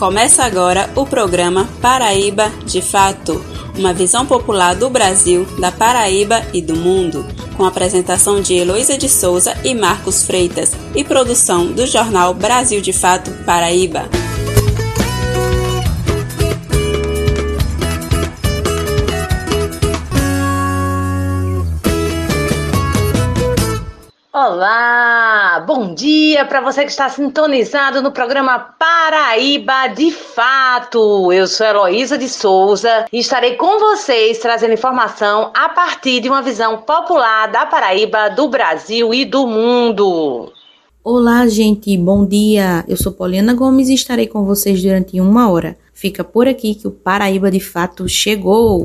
Começa agora o programa Paraíba de Fato, uma visão popular do Brasil, da Paraíba e do mundo, com apresentação de Heloísa de Souza e Marcos Freitas e produção do jornal Brasil de Fato Paraíba. Olá, bom dia para você que está sintonizado no programa Paraíba de Fato. Eu sou Heloísa de Souza e estarei com vocês trazendo informação a partir de uma visão popular da Paraíba, do Brasil e do mundo. Olá, gente, bom dia. Eu sou Poliana Gomes e estarei com vocês durante uma hora. Fica por aqui que o Paraíba de Fato chegou.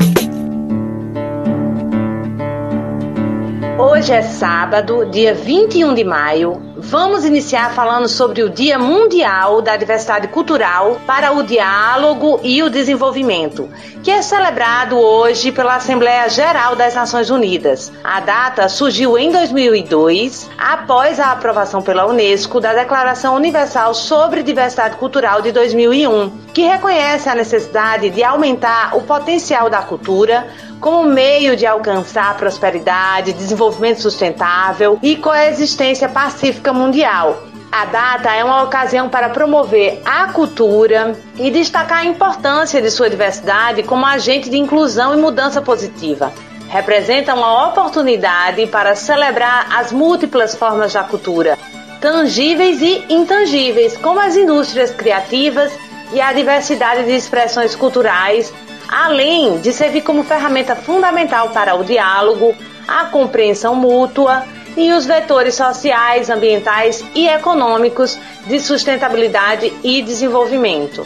Hoje é sábado, dia 21 de maio. Vamos iniciar falando sobre o Dia Mundial da Diversidade Cultural para o Diálogo e o Desenvolvimento, que é celebrado hoje pela Assembleia Geral das Nações Unidas. A data surgiu em 2002, após a aprovação pela Unesco da Declaração Universal sobre Diversidade Cultural de 2001, que reconhece a necessidade de aumentar o potencial da cultura como meio de alcançar prosperidade, desenvolvimento sustentável e coexistência pacífica mundial. A data é uma ocasião para promover a cultura e destacar a importância de sua diversidade como agente de inclusão e mudança positiva. Representa uma oportunidade para celebrar as múltiplas formas da cultura, tangíveis e intangíveis, como as indústrias criativas e a diversidade de expressões culturais além de servir como ferramenta fundamental para o diálogo, a compreensão mútua e os vetores sociais, ambientais e econômicos de sustentabilidade e desenvolvimento.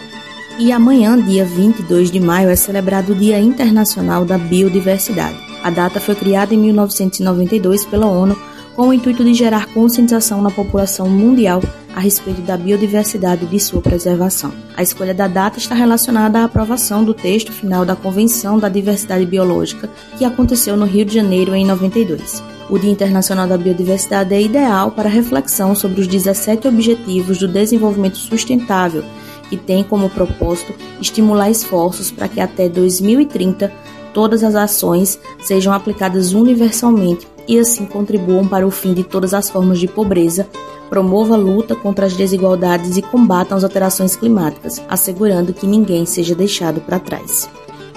E amanhã, dia 22 de maio, é celebrado o Dia Internacional da Biodiversidade. A data foi criada em 1992 pela ONU com o intuito de gerar conscientização na população mundial a respeito da biodiversidade e de sua preservação. A escolha da data está relacionada à aprovação do texto final da Convenção da Diversidade Biológica, que aconteceu no Rio de Janeiro em 92. O Dia Internacional da Biodiversidade é ideal para reflexão sobre os 17 Objetivos do Desenvolvimento Sustentável, que tem como propósito estimular esforços para que até 2030 todas as ações sejam aplicadas universalmente e assim contribuam para o fim de todas as formas de pobreza, promova a luta contra as desigualdades e combatam as alterações climáticas, assegurando que ninguém seja deixado para trás.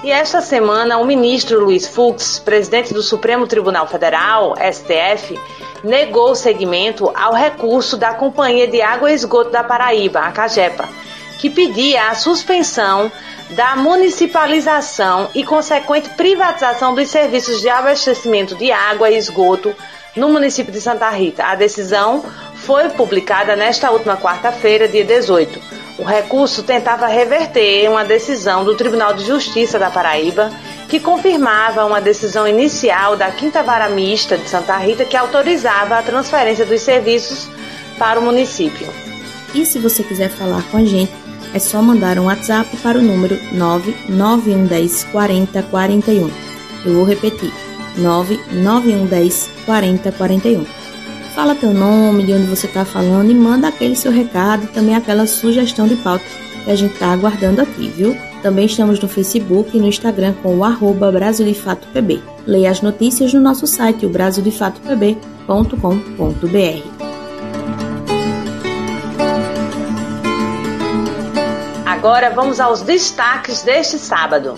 E esta semana, o ministro Luiz Fux, presidente do Supremo Tribunal Federal, STF, negou seguimento ao recurso da Companhia de Água e Esgoto da Paraíba, a CAGEPA, que pedia a suspensão da municipalização e consequente privatização dos serviços de abastecimento de água e esgoto no município de Santa Rita. A decisão foi publicada nesta última quarta-feira, dia 18. O recurso tentava reverter uma decisão do Tribunal de Justiça da Paraíba que confirmava uma decisão inicial da Quinta Vara Mista de Santa Rita que autorizava a transferência dos serviços para o município. E se você quiser falar com a gente, é só mandar um WhatsApp para o número 99110 4041. Eu vou repetir: 99110 4041. Fala teu nome, de onde você está falando e manda aquele seu recado e também aquela sugestão de pauta que a gente está aguardando aqui, viu? Também estamos no Facebook e no Instagram com o arroba Brasil de Fato PB. Leia as notícias no nosso site, o brasildefatopb.com.br. Agora vamos aos destaques deste sábado.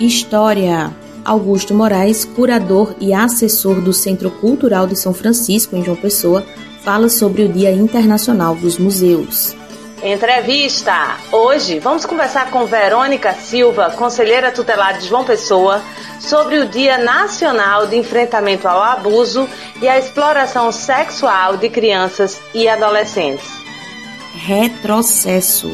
História. Augusto Moraes, curador e assessor do Centro Cultural de São Francisco, em João Pessoa, fala sobre o Dia Internacional dos Museus. Entrevista! Hoje vamos conversar com Verônica Silva, conselheira tutelar de João Pessoa, sobre o Dia Nacional de Enfrentamento ao Abuso e à Exploração Sexual de Crianças e Adolescentes. Retrocesso.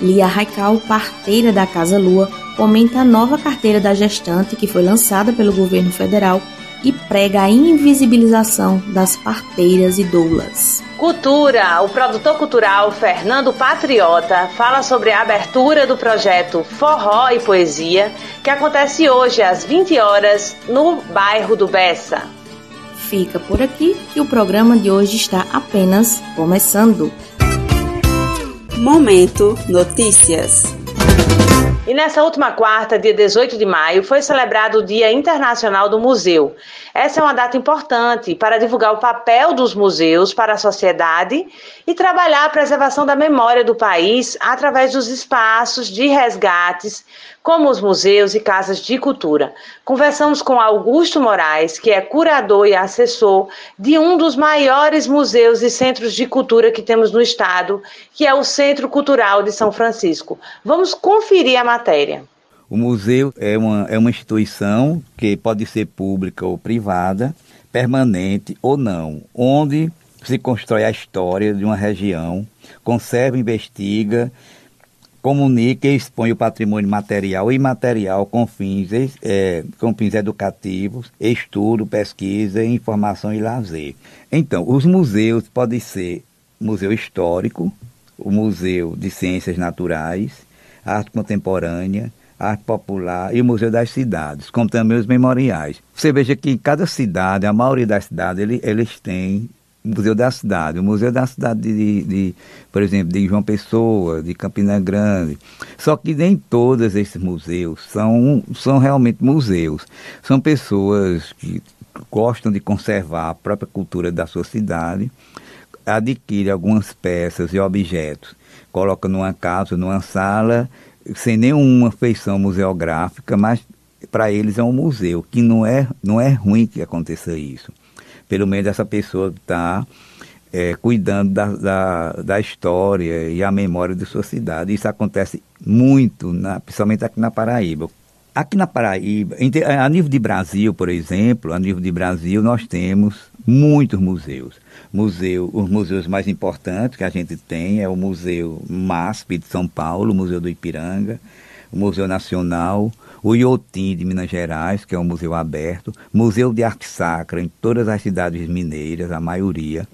Lia Raical, parteira da Casa Lua, comenta a nova carteira da gestante que foi lançada pelo governo federal e prega a invisibilização das parteiras e doulas. Cultura. O produtor cultural Fernando Patriota fala sobre a abertura do projeto Forró e Poesia, que acontece hoje às 20 horas no bairro do Bessa. Fica por aqui que o programa de hoje está apenas começando. Momento Notícias. E nessa última quarta, dia 18 de maio, foi celebrado o Dia Internacional do Museu. Essa é uma data importante para divulgar o papel dos museus para a sociedade e trabalhar a preservação da memória do país através dos espaços de resgates, como os museus e casas de cultura. Conversamos com Augusto Moraes, que é curador e assessor de um dos maiores museus e centros de cultura que temos no estado, que é o Centro Cultural de São Francisco. Vamos conferir a matéria. O museu é uma, é uma instituição que pode ser pública ou privada, permanente ou não, onde se constrói a história de uma região, conserva, investiga comunica e expõe o patrimônio material e imaterial com fins, é, com fins educativos, estudo, pesquisa, informação e lazer. Então, os museus podem ser museu histórico, o museu de ciências naturais, arte contemporânea, arte popular e o museu das cidades, como também os memoriais. Você veja que em cada cidade, a maioria das cidades, eles, eles têm Museu da Cidade, o Museu da Cidade, de, de, por exemplo, de João Pessoa, de Campina Grande. Só que nem todos esses museus são, são realmente museus. São pessoas que gostam de conservar a própria cultura da sua cidade, adquirem algumas peças e objetos, colocam numa casa, numa sala, sem nenhuma feição museográfica, mas para eles é um museu, que não é, não é ruim que aconteça isso pelo menos essa pessoa está é, cuidando da, da, da, história e a memória de sua cidade. Isso acontece muito, na, principalmente aqui na Paraíba. Aqui na Paraíba, a nível de Brasil, por exemplo, a nível de Brasil, nós temos muitos museus. Museu, os museus mais importantes que a gente tem é o Museu MASP de São Paulo, o Museu do Ipiranga, o Museu Nacional, o IOTIM de Minas Gerais, que é um museu aberto, Museu de Arte Sacra em todas as cidades mineiras, a maioria.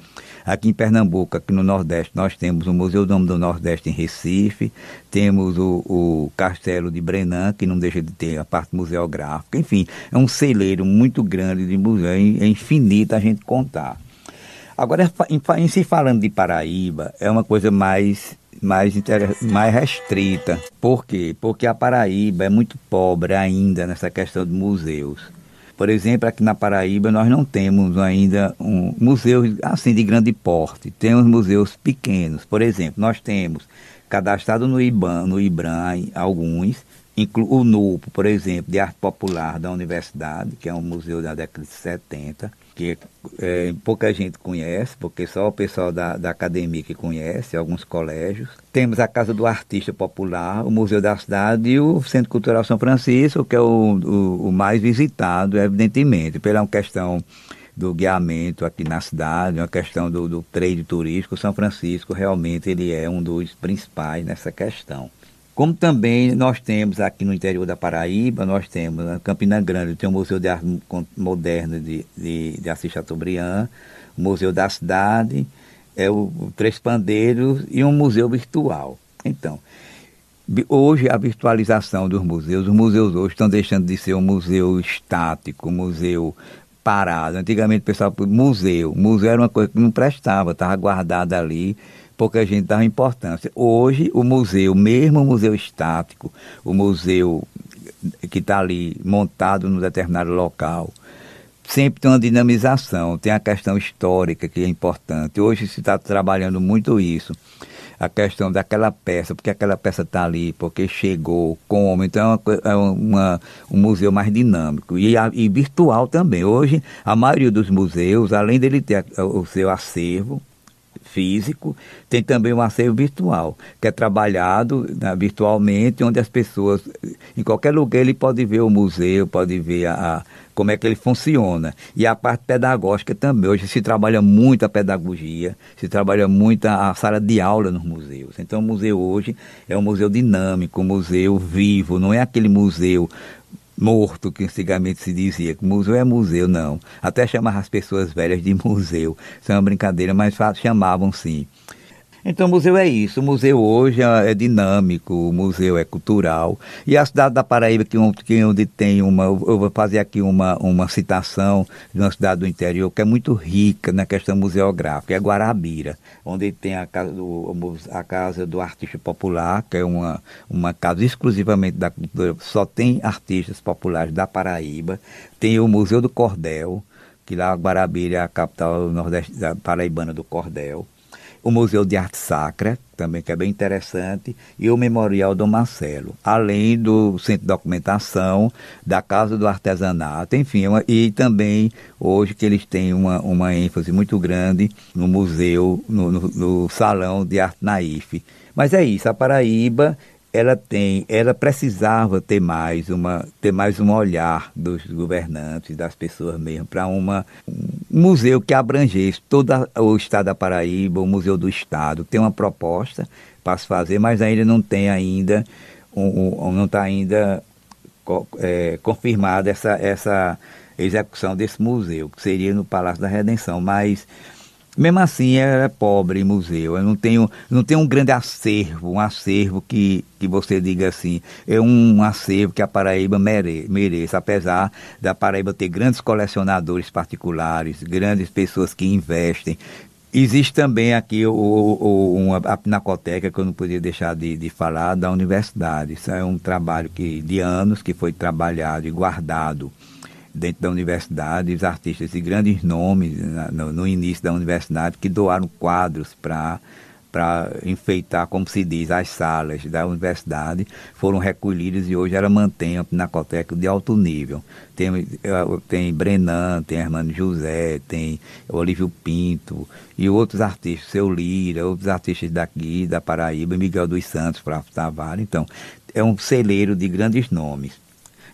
Aqui em Pernambuco, aqui no Nordeste, nós temos o Museu do do Nordeste em Recife, temos o, o, Castelo de Brenan, que não deixa de ter a parte museográfica. Enfim, é um celeiro muito grande de museu, é infinito a gente contar. Agora, em, em se falando de Paraíba, é uma coisa mais mais, mais restrita. Por quê? Porque a Paraíba é muito pobre ainda nessa questão de museus. Por exemplo, aqui na Paraíba nós não temos ainda um museu assim de grande porte. Temos museus pequenos. Por exemplo, nós temos cadastrado no IBAN, no IBRAM, alguns, o NUPO, por exemplo, de arte popular da universidade, que é um museu da década de 70 que é, pouca gente conhece, porque só o pessoal da, da academia que conhece, alguns colégios. Temos a Casa do Artista Popular, o Museu da Cidade e o Centro Cultural São Francisco, que é o, o, o mais visitado, evidentemente, pela questão do guiamento aqui na cidade, uma questão do, do trade turístico. São Francisco realmente ele é um dos principais nessa questão. Como também nós temos aqui no interior da Paraíba, nós temos na Campina Grande, tem o Museu de Arte Moderna de, de, de Assis Chateaubriand, o Museu da Cidade, é o, o Três Pandeiros e um museu virtual. Então, hoje a virtualização dos museus, os museus hoje estão deixando de ser um museu estático, um museu parado. Antigamente o pessoal, museu, museu era uma coisa que não prestava, estava guardada ali pouca gente dava importância. Hoje, o museu, mesmo o museu estático, o museu que está ali montado num determinado local, sempre tem uma dinamização, tem a questão histórica que é importante. Hoje se está trabalhando muito isso. A questão daquela peça, porque aquela peça está ali, porque chegou, como. Então é, uma, uma, um museu mais dinâmico e, e virtual também. Hoje, a maioria dos museus, além dele ter o seu acervo, físico, tem também um acervo virtual, que é trabalhado né, virtualmente, onde as pessoas, em qualquer lugar, ele pode ver o museu, pode ver a, a, como é que ele funciona. E a parte pedagógica também. Hoje se trabalha muito a pedagogia, se trabalha muito a, sala de aula nos museus. Então o museu hoje é um museu dinâmico, um museu vivo, não é aquele museu morto, que antigamente se dizia, que museu é museu, não. Até chamar as pessoas velhas de museu. Isso é uma brincadeira, mas chamavam sim. Então o museu é isso. O museu hoje é, é dinâmico, o museu é cultural. E a cidade da Paraíba, que, que onde tem uma. Eu vou fazer aqui uma, uma citação de uma cidade do interior que é muito rica na questão museográfica, é Guarabira, onde tem a casa do, a casa do artista popular, que é uma, uma casa exclusivamente da cultura, só tem artistas populares da Paraíba. Tem o Museu do Cordel, que lá Guarabira é a capital nordeste paraibana do Cordel o Museu de Arte Sacra, também que é bem interessante, e o Memorial do Marcelo, além do Centro de Documentação, da Casa do Artesanato, enfim, uma, e também hoje que eles têm uma, uma ênfase muito grande no museu, no, no, no Salão de Arte Naif. Mas é isso, a Paraíba ela tem, ela precisava ter mais uma, ter mais um olhar dos governantes, das pessoas mesmo, para uma um museu que abrangesse todo o estado da Paraíba, o museu do estado. Tem uma proposta para se fazer, mas ainda não tem ainda, um, um, não está ainda é, confirmada essa, essa execução desse museu, que seria no Palácio da Redenção, mas mesmo assim, é pobre museu. Eu não tenho, não tenho um grande acervo, um acervo que, que você diga assim, é um acervo que a Paraíba mere, mereça, apesar da Paraíba ter grandes colecionadores particulares, grandes pessoas que investem. Existe também aqui o, o, uma, a Pinacoteca, que eu não podia deixar de, de falar, da universidade. Isso é um trabalho que, de anos que foi trabalhado e guardado dentro da universidade, os artistas de grandes nomes no, no início da universidade que doaram quadros para para enfeitar, como se diz, as salas da universidade, foram recolhidos e hoje ela mantém a Pinacoteca de alto nível. Tem, eh, tem Brenan, tem Hermano José, tem Olívio Pinto e outros artistas, Seu Lira, outros artistas daqui, da Paraíba, Miguel dos Santos, Flávio Tavares. Então, é um celeiro de grandes nomes.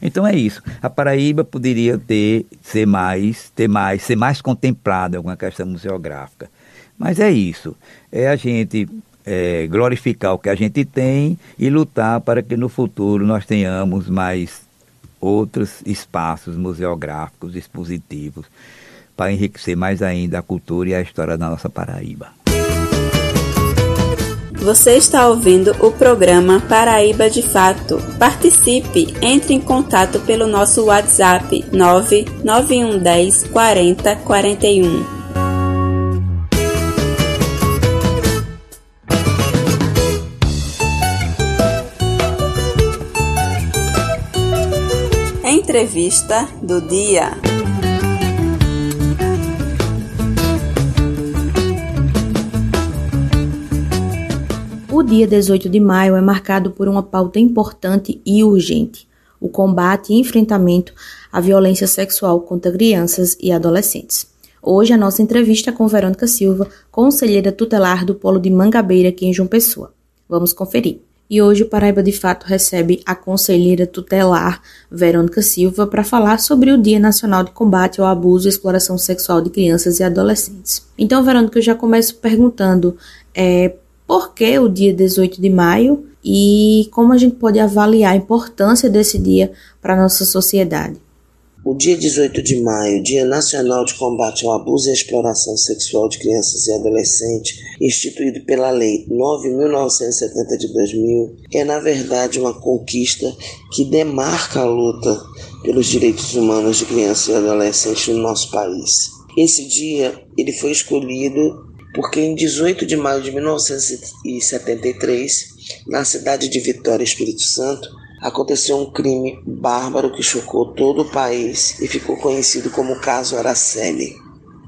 Então é isso. A Paraíba poderia ter, ser mais, ter mais, ser mais contemplada com a questão museográfica. Mas é isso. É a gente é, glorificar o que a gente tem e lutar para que no futuro nós tenhamos mais outros espaços museográficos, expositivos, para enriquecer mais ainda a cultura e a história da nossa Paraíba. Você está ouvindo o programa Paraíba de Fato. Participe, entre em contato pelo nosso WhatsApp 99110 40 41. Entrevista do dia. O dia 18 de maio é marcado por uma pauta importante e urgente: o combate e enfrentamento à violência sexual contra crianças e adolescentes. Hoje a nossa entrevista é com Verônica Silva, conselheira tutelar do Polo de Mangabeira aqui em João Pessoa. Vamos conferir. E hoje o Paraíba de Fato recebe a conselheira tutelar Verônica Silva para falar sobre o Dia Nacional de Combate ao Abuso e Exploração Sexual de Crianças e Adolescentes. Então, Verônica, eu já começo perguntando é, por que o dia 18 de maio e como a gente pode avaliar a importância desse dia para a nossa sociedade. O dia 18 de maio, Dia Nacional de Combate ao Abuso e Exploração Sexual de Crianças e Adolescentes, instituído pela Lei 9.970 de 2000, é na verdade uma conquista que demarca a luta pelos direitos humanos de crianças e adolescentes no nosso país. Esse dia ele foi escolhido porque em 18 de maio de 1973, na cidade de Vitória, Espírito Santo, aconteceu um crime bárbaro que chocou todo o país e ficou conhecido como o caso Araceli.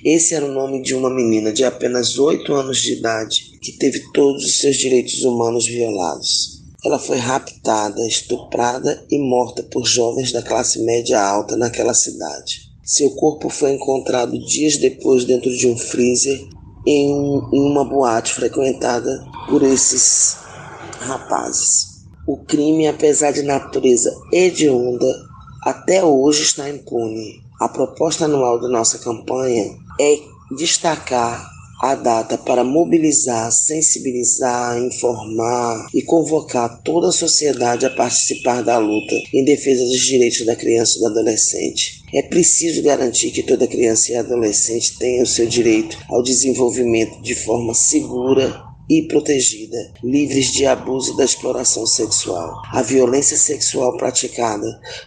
Esse era o nome de uma menina de apenas 8 anos de idade que teve todos os seus direitos humanos violados. Ela foi raptada, estuprada e morta por jovens da classe média alta naquela cidade. Seu corpo foi encontrado dias depois dentro de um freezer em, uma boate frequentada por esses rapazes. O crime, apesar de natureza hedionda, até hoje está impune. A proposta anual da nossa campanha é destacar a data para mobilizar, sensibilizar, informar e convocar toda a sociedade a participar da luta em defesa dos direitos da criança e do adolescente. É preciso garantir que toda criança e adolescente tenha o seu direito ao desenvolvimento de forma segura e protegida, livres de abuso e da exploração sexual. A violência sexual praticada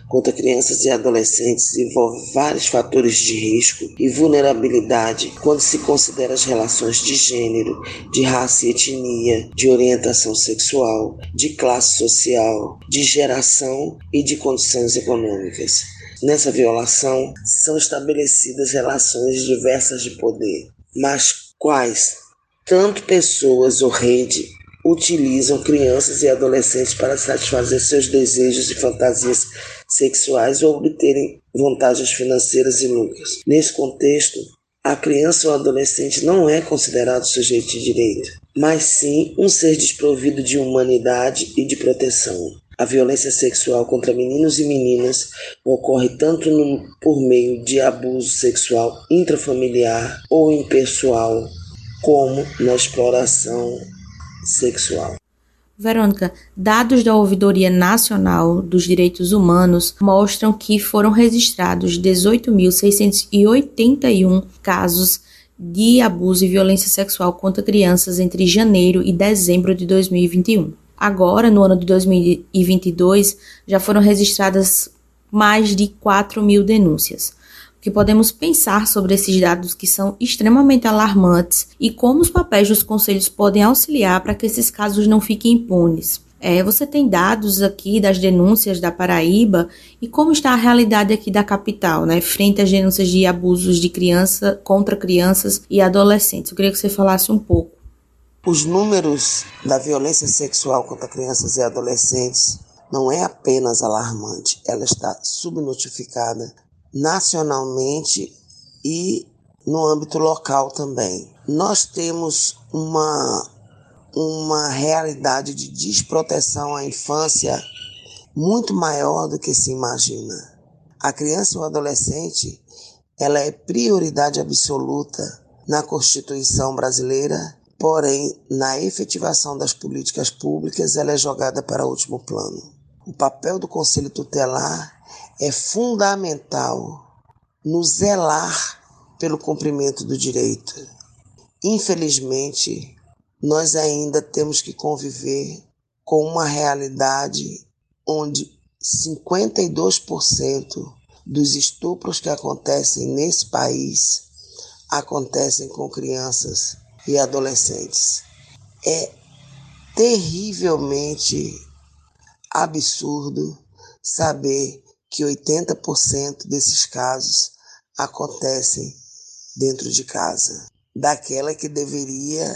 contra crianças e adolescentes envolve vários fatores de risco e vulnerabilidade quando se considera as relações de gênero, de raça e etnia, de orientação sexual, de classe social, de geração e de condições econômicas. Nessa violação são estabelecidas relações diversas de poder, mas quais tanto pessoas ou rede utilizam crianças e adolescentes para satisfazer seus desejos e fantasias sexuais ou obterem vantagens financeiras e lucros. Nesse contexto, a criança ou adolescente não é considerado sujeito de direito, mas sim um ser desprovido de humanidade e de proteção. A violência sexual contra meninos e meninas ocorre tanto no, por meio de abuso sexual intrafamiliar ou impessoal, como na exploração sexual. Verônica, dados da Ouvidoria Nacional dos Direitos Humanos mostram que foram registrados 18.681 casos de abuso e violência sexual contra crianças entre janeiro e dezembro de 2021. Agora, no ano de 2022, já foram registradas mais de 4 mil denúncias que podemos pensar sobre esses dados que são extremamente alarmantes e como os papéis dos conselhos podem auxiliar para que esses casos não fiquem impunes. É, você tem dados aqui das denúncias da Paraíba e como está a realidade aqui da capital, né, frente às denúncias de abusos de criança contra crianças e adolescentes. Eu queria que você falasse um pouco. Os números da violência sexual contra crianças e adolescentes não é apenas alarmante, ela está subnotificada nacionalmente e no âmbito local também. Nós temos uma, uma realidade de desproteção à infância muito maior do que se imagina. A criança ou adolescente, ela é prioridade absoluta na Constituição brasileira, porém, na efetivação das políticas públicas, ela é jogada para último plano. O papel do Conselho Tutelar é fundamental no zelar pelo cumprimento do direito. Infelizmente, nós ainda temos que conviver com uma realidade onde 52% dos estupros que acontecem nesse país acontecem com crianças e adolescentes. É terrivelmente absurdo saber que 80% desses casos acontecem dentro de casa, daquela que deveria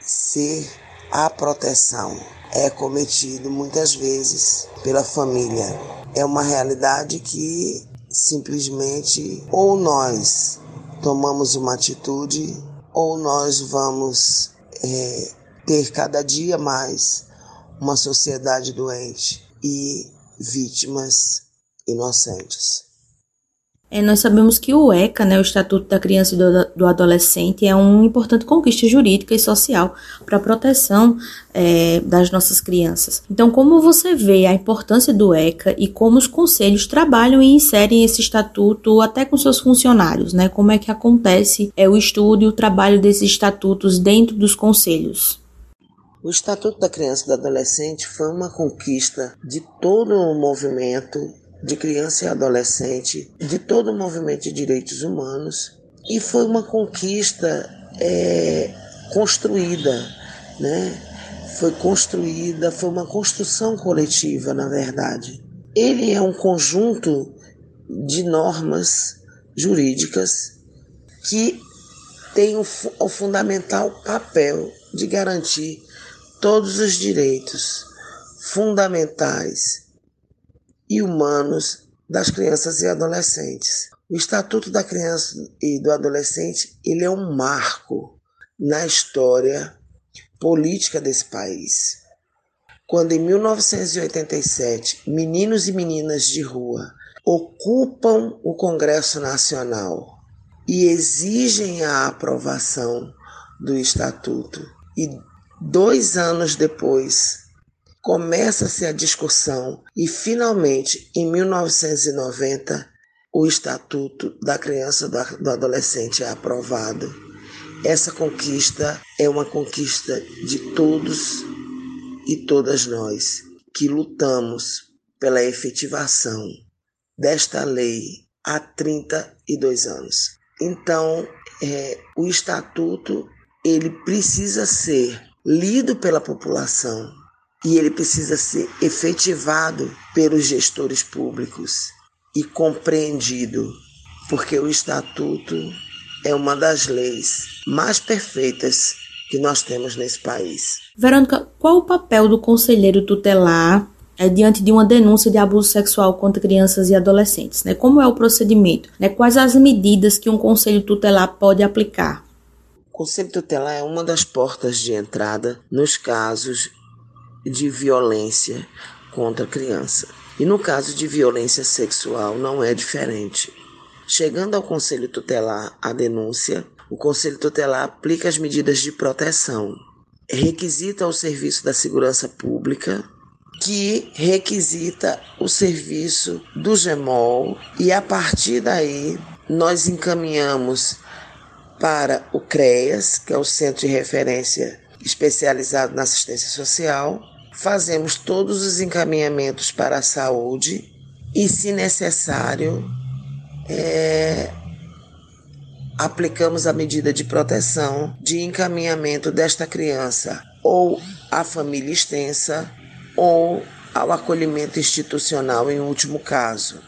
ser a proteção. É cometido muitas vezes pela família. É uma realidade que simplesmente ou nós tomamos uma atitude ou nós vamos é, ter cada dia mais uma sociedade doente e vítimas inocentes. É, nós sabemos que o ECA, né, o Estatuto da Criança e do, do Adolescente, é uma importante conquista jurídica e social para a proteção é, das nossas crianças. Então, como você vê a importância do ECA e como os conselhos trabalham e inserem esse estatuto até com seus funcionários, né? Como é que acontece é, o estudo e o trabalho desses estatutos dentro dos conselhos? O Estatuto da Criança e do Adolescente foi uma conquista de todo o movimento de criança e adolescente, de todo o movimento de direitos humanos, e foi uma conquista é, construída, né? Foi construída, foi uma construção coletiva, na verdade. Ele é um conjunto de normas jurídicas que tem o, o fundamental papel de garantir todos os direitos fundamentais e humanos das crianças e adolescentes. O Estatuto da Criança e do Adolescente ele é um marco na história política desse país. Quando em 1987 meninos e meninas de rua ocupam o Congresso Nacional e exigem a aprovação do Estatuto. E dois anos depois, começa-se a discussão e, finalmente, em 1990, o Estatuto da Criança e do Adolescente é aprovado. Essa conquista é uma conquista de todos e todas nós que lutamos pela efetivação desta lei há 32 anos. Então, é, o estatuto ele precisa ser lido pela população e ele precisa ser efetivado pelos gestores públicos e compreendido, porque o estatuto é uma das leis mais perfeitas que nós temos nesse país. Verônica, qual o papel do conselheiro tutelar é, diante de uma denúncia de abuso sexual contra crianças e adolescentes? Né? Como é o procedimento? Né? Quais as medidas que um conselho tutelar pode aplicar? O conselho tutelar é uma das portas de entrada nos casos de violência contra a criança. E no caso de violência sexual não é diferente. Chegando ao conselho tutelar a denúncia, o conselho tutelar aplica as medidas de proteção, requisita o serviço da segurança pública que requisita o serviço do GEMOL e a partir daí nós encaminhamos para o CREAS, que é o Centro de Referência Especializado na Assistência Social, fazemos todos os encaminhamentos para a saúde e, se necessário, é, aplicamos a medida de proteção de encaminhamento desta criança ou à família extensa ou ao acolhimento institucional em último caso,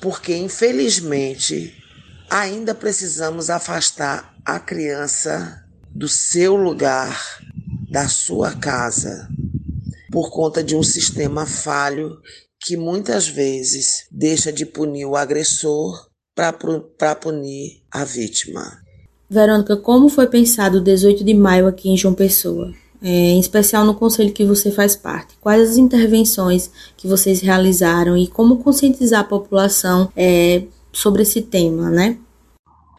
porque infelizmente ainda precisamos afastar a criança do seu lugar, da sua casa, por conta de um sistema falho que muitas vezes deixa de punir o agressor para punir a vítima. Verônica, como foi pensado o 18 de maio aqui em João Pessoa? é, em especial no conselho que você faz parte. Quais as intervenções que vocês realizaram e como conscientizar a população é, sobre esse tema, né?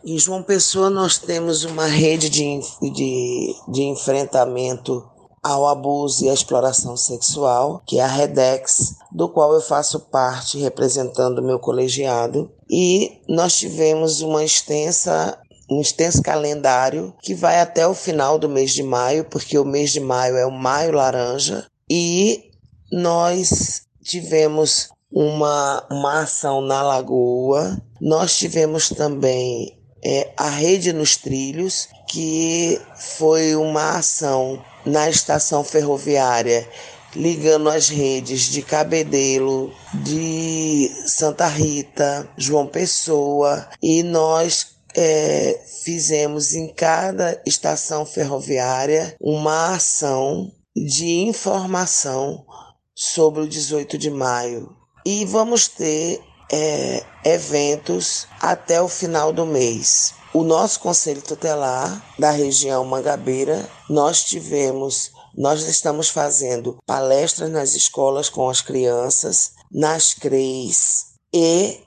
Em João Pessoa nós temos uma rede de, de, de enfrentamento ao abuso e à exploração sexual, que é a REDEX, do qual eu faço parte representando o meu colegiado. E nós tivemos uma extensa um extenso calendário que vai até o final do mês de maio, porque o mês de maio é o Maio Laranja, e nós tivemos uma, uma ação na Lagoa, nós tivemos também é, a Rede nos Trilhos, que foi uma ação na estação ferroviária ligando as redes de Cabedelo, de Santa Rita, João Pessoa, e nós é, fizemos em cada estação ferroviária uma ação de informação sobre o 18 de maio. E vamos ter é, eventos até o final do mês. O nosso Conselho Tutelar da região Mangabeira, nós tivemos, nós estamos fazendo palestras nas escolas com as crianças, nas CREs e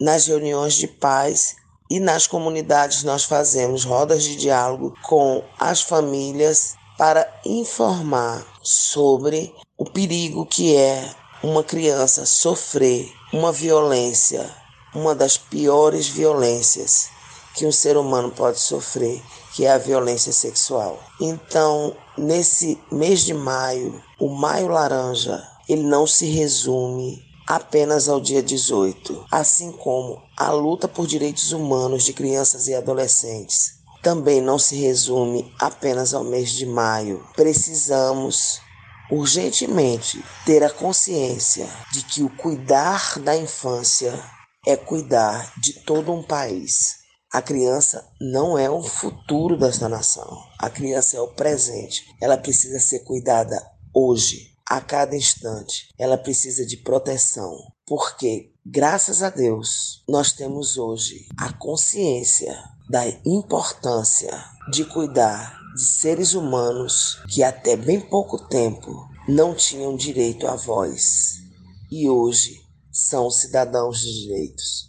nas reuniões de pais. E nas comunidades nós fazemos rodas de diálogo com as famílias para informar sobre o perigo que é uma criança sofrer uma violência, uma das piores violências que um ser humano pode sofrer, que é a violência sexual. Então, nesse mês de maio, o Maio Laranja, ele não se resume apenas ao dia 18, assim como a luta por direitos humanos de crianças e adolescentes também não se resume apenas ao mês de maio. Precisamos urgentemente ter a consciência de que o cuidar da infância é cuidar de todo um país. A criança não é o futuro desta nação. A criança é o presente. Ela precisa ser cuidada hoje a cada instante. Ela precisa de proteção, porque, graças a Deus, nós temos hoje a consciência da importância de cuidar de seres humanos que até bem pouco tempo não tinham direito à voz e hoje são cidadãos de direitos.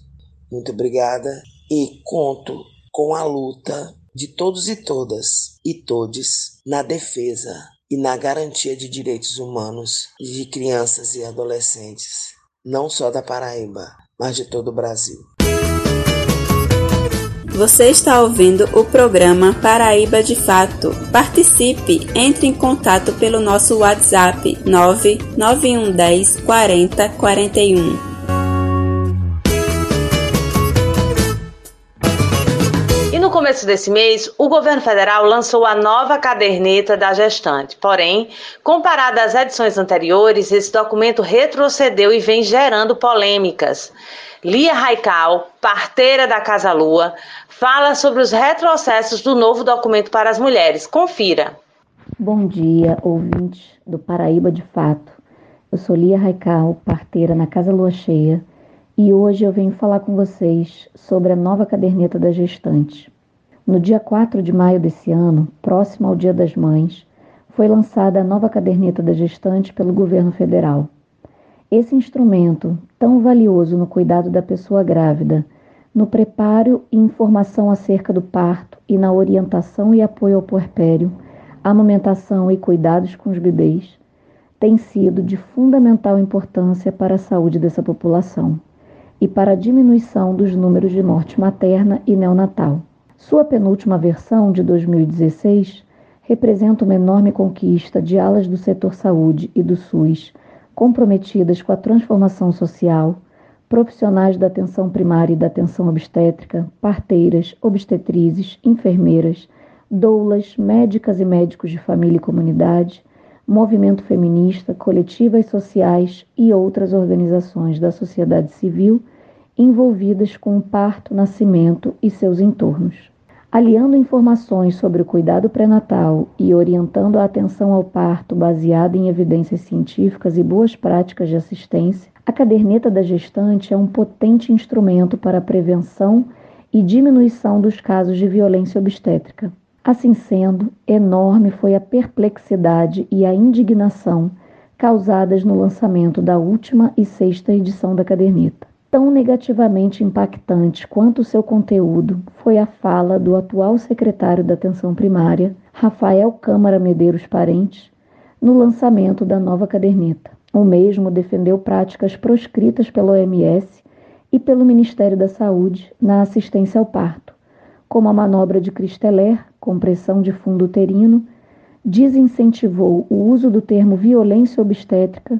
Muito obrigada e conto com a luta de todos e todas e todes na defesa e na garantia de direitos humanos de crianças e adolescentes, não só da Paraíba, mas de todo o Brasil. Você está ouvindo o programa Paraíba de Fato. Participe, entre em contato pelo nosso WhatsApp 99110 40 41. Começo desse mês, o governo federal lançou a nova caderneta da gestante. Porém, comparado às edições anteriores, esse documento retrocedeu e vem gerando polêmicas. Lia Raical, parteira da Casa Lua, fala sobre os retrocessos do novo documento para as mulheres. Confira. Bom dia, ouvintes do Paraíba de Fato. Eu sou Lia Raical, parteira na Casa Lua Cheia, e hoje eu venho falar com vocês sobre a nova caderneta da gestante. No dia 4 de maio desse ano, próximo ao Dia das Mães, foi lançada a nova caderneta da gestante pelo governo federal. Esse instrumento, tão valioso no cuidado da pessoa grávida, no preparo e informação acerca do parto e na orientação e apoio ao puerpério, amamentação e cuidados com os bebês, tem sido de fundamental importância para a saúde dessa população e para a diminuição dos números de morte materna e neonatal. Sua penúltima versão, de 2016, representa uma enorme conquista de alas do setor saúde e do SUS comprometidas com a transformação social profissionais da atenção primária e da atenção obstétrica, parteiras, obstetrizes, enfermeiras, doulas, médicas e médicos de família e comunidade, movimento feminista, coletivas sociais e outras organizações da sociedade civil envolvidas com o parto, nascimento e seus entornos. Aliando informações sobre o cuidado pré-natal e orientando a atenção ao parto baseada em evidências científicas e boas práticas de assistência, a caderneta da gestante é um potente instrumento para a prevenção e diminuição dos casos de violência obstétrica. Assim sendo, enorme foi a perplexidade e a indignação causadas no lançamento da última e sexta edição da caderneta. Tão negativamente impactante quanto o seu conteúdo foi a fala do atual secretário da Atenção Primária, Rafael Câmara Medeiros Parentes, no lançamento da nova caderneta. O mesmo defendeu práticas proscritas pela OMS e pelo Ministério da Saúde na assistência ao parto, como a manobra de Cristeler, compressão de fundo uterino, desincentivou o uso do termo violência obstétrica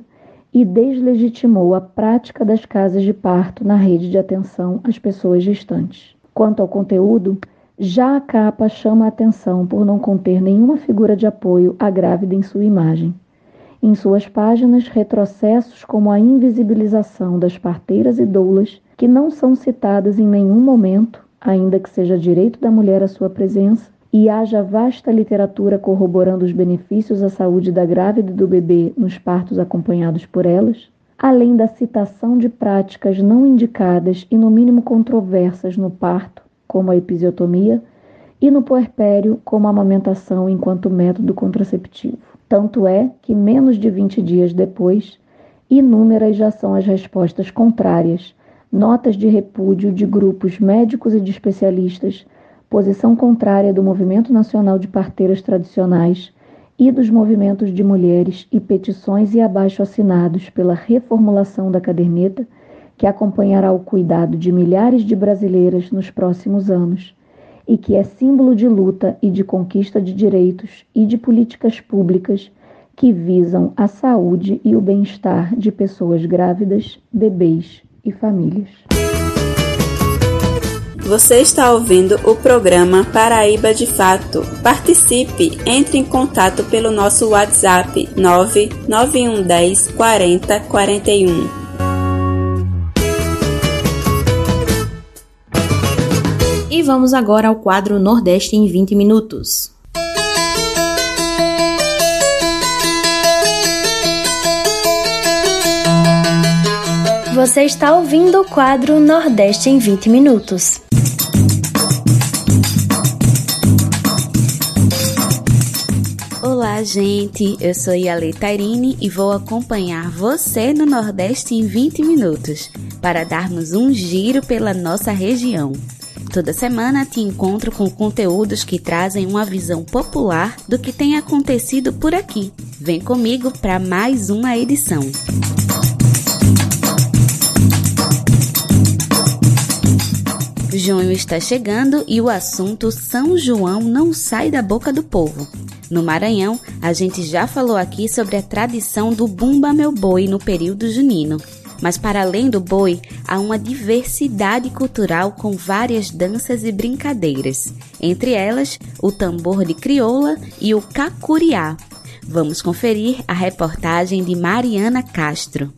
e deslegitimou a prática das casas de parto na rede de atenção às pessoas gestantes. Quanto ao conteúdo, já a capa chama a atenção por não conter nenhuma figura de apoio à grávida em sua imagem. Em suas páginas, retrocessos como a invisibilização das parteiras e doulas, que não são citadas em nenhum momento, ainda que seja direito da mulher a sua presença, e haja vasta literatura corroborando os benefícios à saúde da grávida e do bebê nos partos acompanhados por elas, além da citação de práticas não indicadas e no mínimo controversas no parto, como a episiotomia, e no puerpério, como a amamentação enquanto método contraceptivo. Tanto é que, menos de 20 dias depois, inúmeras já são as respostas contrárias, notas de repúdio de grupos médicos e de especialistas, posição contrária do Movimento Nacional de Parteiras Tradicionais e dos movimentos de mulheres e petições e abaixo assinados pela reformulação da caderneta, que acompanhará o cuidado de milhares de brasileiras nos próximos anos e que é símbolo de luta e de conquista de direitos e de políticas públicas que visam a saúde e o bem-estar de pessoas grávidas, bebês e famílias. Você está ouvindo o programa Paraíba de Fato. Participe, entre em contato pelo nosso WhatsApp 99110 40 41. E vamos agora ao quadro Nordeste em 20 minutos. Você está ouvindo o quadro Nordeste em 20 minutos. Olá, gente. Eu sou Yale Tairine e vou acompanhar você no Nordeste em 20 minutos para darmos um giro pela nossa região. Toda semana te encontro com conteúdos que trazem uma visão popular do que tem acontecido por aqui. Vem comigo para mais uma edição. Junho está chegando e o assunto São João não sai da boca do povo. No Maranhão, a gente já falou aqui sobre a tradição do Bumba Meu Boi no período junino. Mas para além do boi, há uma diversidade cultural com várias danças e brincadeiras. Entre elas, o tambor de crioula e o cacuriá. Vamos conferir a reportagem de Mariana Castro.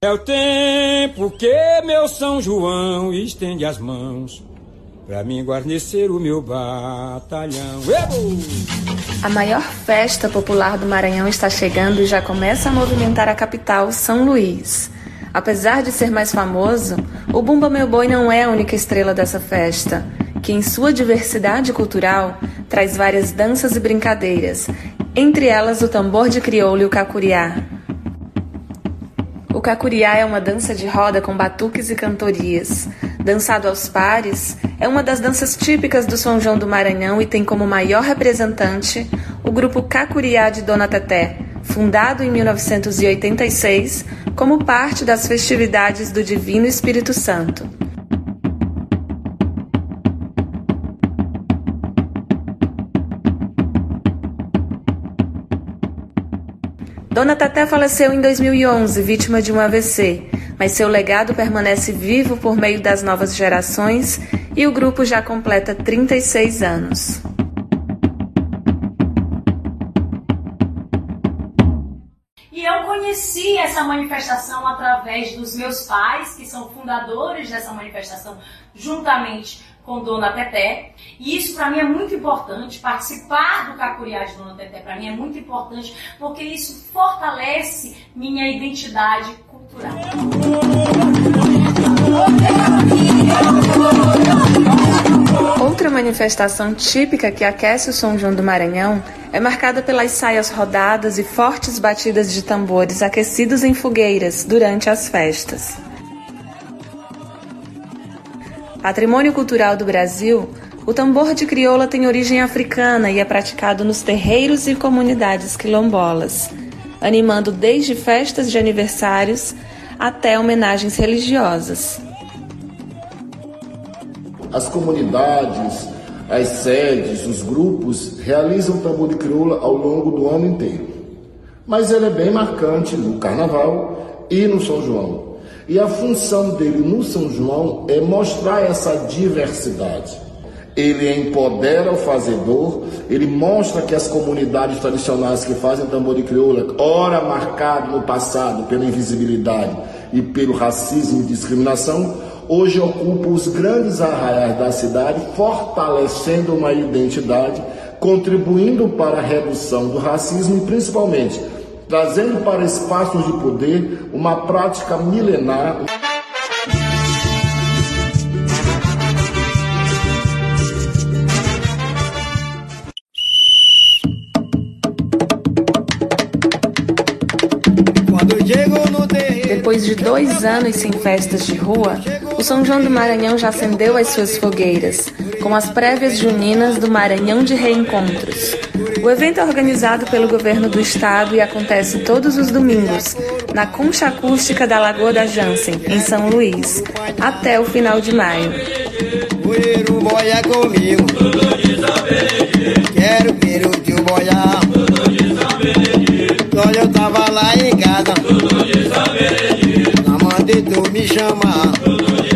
É o tempo que meu São João estende as mãos Pra mim guarnecer o meu batalhão. A maior festa popular do Maranhão está chegando e já começa a movimentar a capital, São Luís. Apesar de ser mais famoso, o Bumba Meu Boi não é a única estrela dessa festa, que em sua diversidade cultural traz várias danças e brincadeiras, entre elas o tambor de crioulo e o cacuriá. O cacuriá é uma dança de roda com batuques e cantorias. Dançado aos pares, é uma das danças típicas do São João do Maranhão e tem como maior representante o grupo Cacuriá de Dona Teté, fundado em 1986 como parte das festividades do Divino Espírito Santo. Dona Taté faleceu em 2011, vítima de um AVC, mas seu legado permanece vivo por meio das novas gerações e o grupo já completa 36 anos. E eu conheci essa manifestação através dos meus pais, que são fundadores dessa manifestação, juntamente com Dona Teté. E isso para mim é muito importante, participar do Cacuriá de Dona Teté para mim é muito importante, porque isso fortalece minha identidade cultural. Outra manifestação típica que aquece o São João do Maranhão é marcada pelas saias rodadas e fortes batidas de tambores aquecidos em fogueiras durante as festas. Patrimônio cultural do Brasil, o tambor de crioula tem origem africana e é praticado nos terreiros e comunidades quilombolas, animando desde festas de aniversários até homenagens religiosas. As comunidades, as sedes, os grupos realizam tambor de crioula ao longo do ano inteiro. Mas ele é bem marcante no Carnaval e no São João. E a função dele no São João é mostrar essa diversidade. Ele empodera o fazedor, ele mostra que as comunidades tradicionais que fazem tambor de crioula, ora marcado no passado pela invisibilidade e pelo racismo e discriminação, hoje ocupam os grandes arraiais da cidade, fortalecendo uma identidade, contribuindo para a redução do racismo e principalmente trazendo para espaços de poder uma prática milenar. Depois de dois anos sem festas de rua, o São João do Maranhão já acendeu as suas fogueiras, com as prévias juninas do Maranhão de Reencontros. O evento é organizado pelo governo do estado e acontece todos os domingos, na concha acústica da Lagoa da Jansen, em São Luís, até o final de maio. Olha, eu tava lá em casa. Na mãe tu me chamar.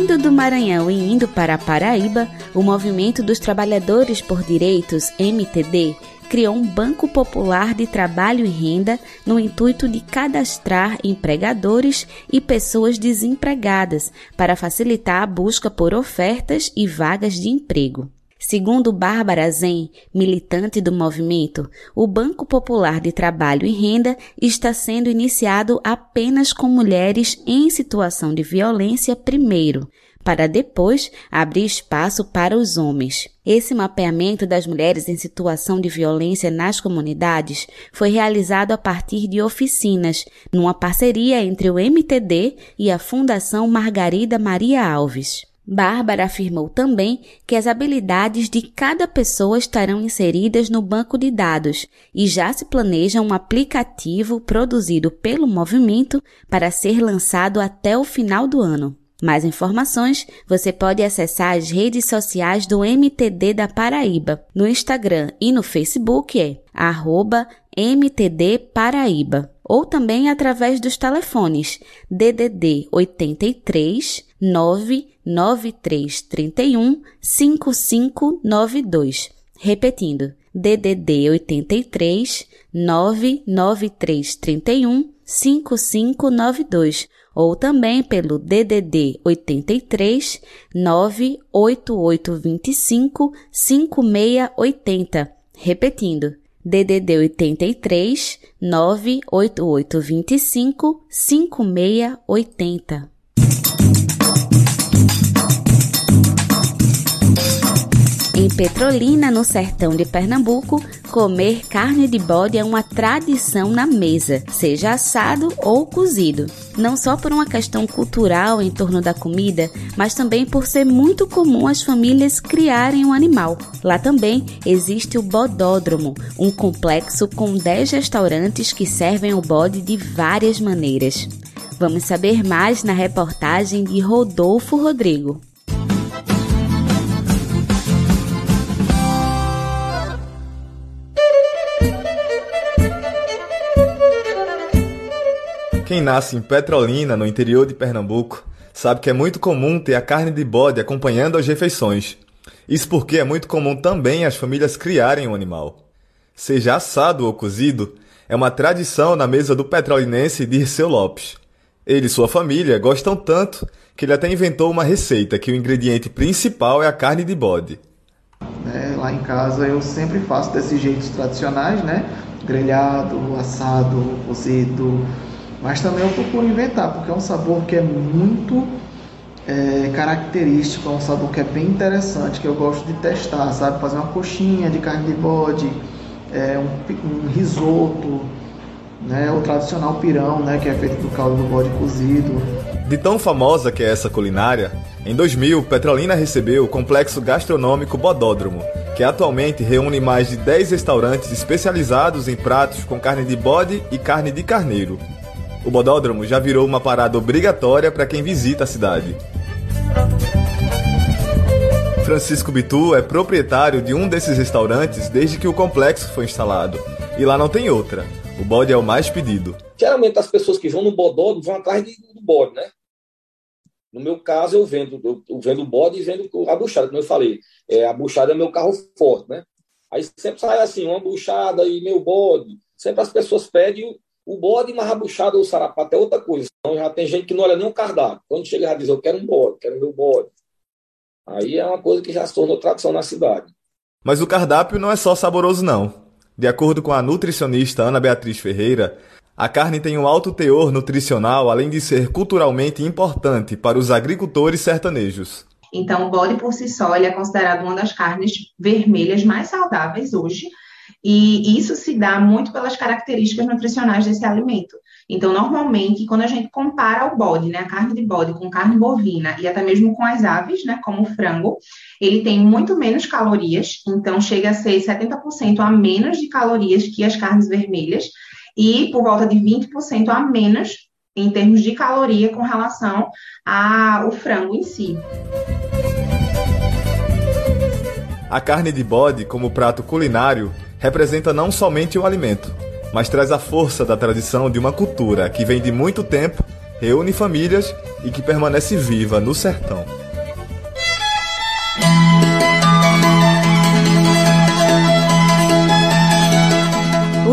Saindo do Maranhão e indo para a Paraíba, o Movimento dos Trabalhadores por Direitos, MTD, criou um Banco Popular de Trabalho e Renda no intuito de cadastrar empregadores e pessoas desempregadas para facilitar a busca por ofertas e vagas de emprego. Segundo Bárbara Zen, militante do movimento, o Banco Popular de Trabalho e Renda está sendo iniciado apenas com mulheres em situação de violência primeiro, para depois abrir espaço para os homens. Esse mapeamento das mulheres em situação de violência nas comunidades foi realizado a partir de oficinas, numa parceria entre o MTD e a Fundação Margarida Maria Alves. Bárbara afirmou também que as habilidades de cada pessoa estarão inseridas no banco de dados e já se planeja um aplicativo produzido pelo movimento para ser lançado até o final do ano. Mais informações você pode acessar as redes sociais do MTD da Paraíba. No Instagram e no Facebook é arroba MTD Paraíba ou também através dos telefones DDD 83 99331 5592. Repetindo, DDD 83 99331 5592 ou também pelo DDD 83 98825 5680. Repetindo, DDD 83 98825 5680. Em Petrolina, no sertão de Pernambuco, comer carne de bode é uma tradição na mesa, seja assado ou cozido. Não só por uma questão cultural em torno da comida, mas também por ser muito comum as famílias criarem um animal. Lá também existe o Bodódromo, um complexo com 10 restaurantes que servem o bode de várias maneiras. Vamos saber mais na reportagem de Rodolfo Rodrigo. Quem nasce em Petrolina, no interior de Pernambuco, sabe que é muito comum ter a carne de bode acompanhando as refeições. Isso porque é muito comum também as famílias criarem um animal. Seja assado ou cozido, é uma tradição na mesa do petrolinense Dirceu Lopes. Ele e sua família gostam tanto que ele até inventou uma receita que o ingrediente principal é a carne de bode. É, lá em casa eu sempre faço desses jeitos tradicionais, né? Grelhado, assado, cozido, mas também eu procuro inventar, porque é um sabor que é muito é, característico, é um sabor que é bem interessante, que eu gosto de testar, sabe? Fazer uma coxinha de carne de bode, é, um, um risoto, né? o tradicional pirão, né? que é feito do caldo do bode cozido. De tão famosa que é essa culinária, em 2000, Petrolina recebeu o complexo gastronômico Bodódromo, que atualmente reúne mais de 10 restaurantes especializados em pratos com carne de bode e carne de carneiro. O Bodódromo já virou uma parada obrigatória para quem visita a cidade. Francisco Bitu é proprietário de um desses restaurantes desde que o complexo foi instalado. E lá não tem outra. O bode é o mais pedido. Geralmente as pessoas que vão no bodódromo vão atrás do bode, né? No meu caso, eu vendo, eu vendo o bode e vendo a buchada, como eu falei. É, a buchada é meu carro forte, né? Aí sempre sai assim, uma buchada e meu bode. Sempre as pessoas pedem o bode mais rabuchado ou sarapato é outra coisa. Então já tem gente que não olha nem o cardápio. Quando chega já diz, eu quero um bode, quero meu bode. Aí é uma coisa que já se tornou tradição na cidade. Mas o cardápio não é só saboroso, não. De acordo com a nutricionista Ana Beatriz Ferreira, a carne tem um alto teor nutricional, além de ser culturalmente importante para os agricultores sertanejos. Então, o bode por si só ele é considerado uma das carnes vermelhas mais saudáveis hoje, e isso se dá muito pelas características nutricionais desse alimento. Então, normalmente, quando a gente compara o bode, né, a carne de bode com carne bovina e até mesmo com as aves, né, como o frango, ele tem muito menos calorias, então chega a ser 70% a menos de calorias que as carnes vermelhas e por volta de 20% a menos em termos de caloria com relação ao frango em si. A carne de bode, como prato culinário, representa não somente o alimento, mas traz a força da tradição de uma cultura que vem de muito tempo, reúne famílias e que permanece viva no sertão.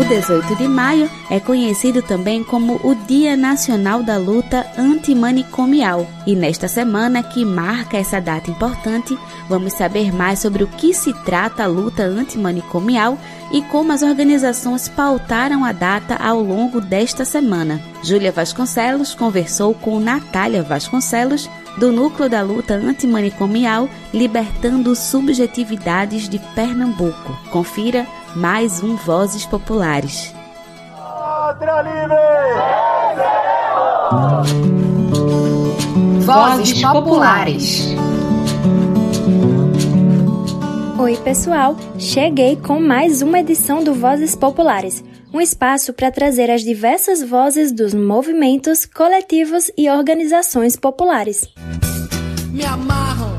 18 de maio é conhecido também como o Dia Nacional da Luta Antimanicomial. E nesta semana que marca essa data importante, vamos saber mais sobre o que se trata a luta antimanicomial e como as organizações pautaram a data ao longo desta semana. Júlia Vasconcelos conversou com Natália Vasconcelos, do Núcleo da Luta Antimanicomial Libertando Subjetividades de Pernambuco. Confira mais um Vozes Populares. Vozes Populares. Oi, pessoal! Cheguei com mais uma edição do Vozes Populares um espaço para trazer as diversas vozes dos movimentos, coletivos e organizações populares. Me amarram,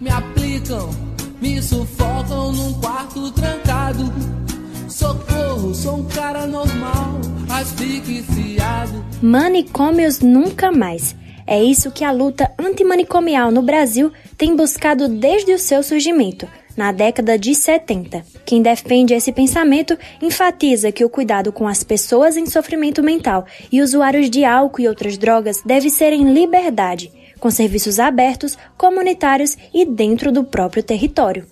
me aplicam, me sufocam num quarto Socorro, sou um cara normal, asfixiado. Manicômios nunca mais. É isso que a luta antimanicomial no Brasil tem buscado desde o seu surgimento na década de 70. Quem defende esse pensamento enfatiza que o cuidado com as pessoas em sofrimento mental e usuários de álcool e outras drogas deve ser em liberdade, com serviços abertos, comunitários e dentro do próprio território.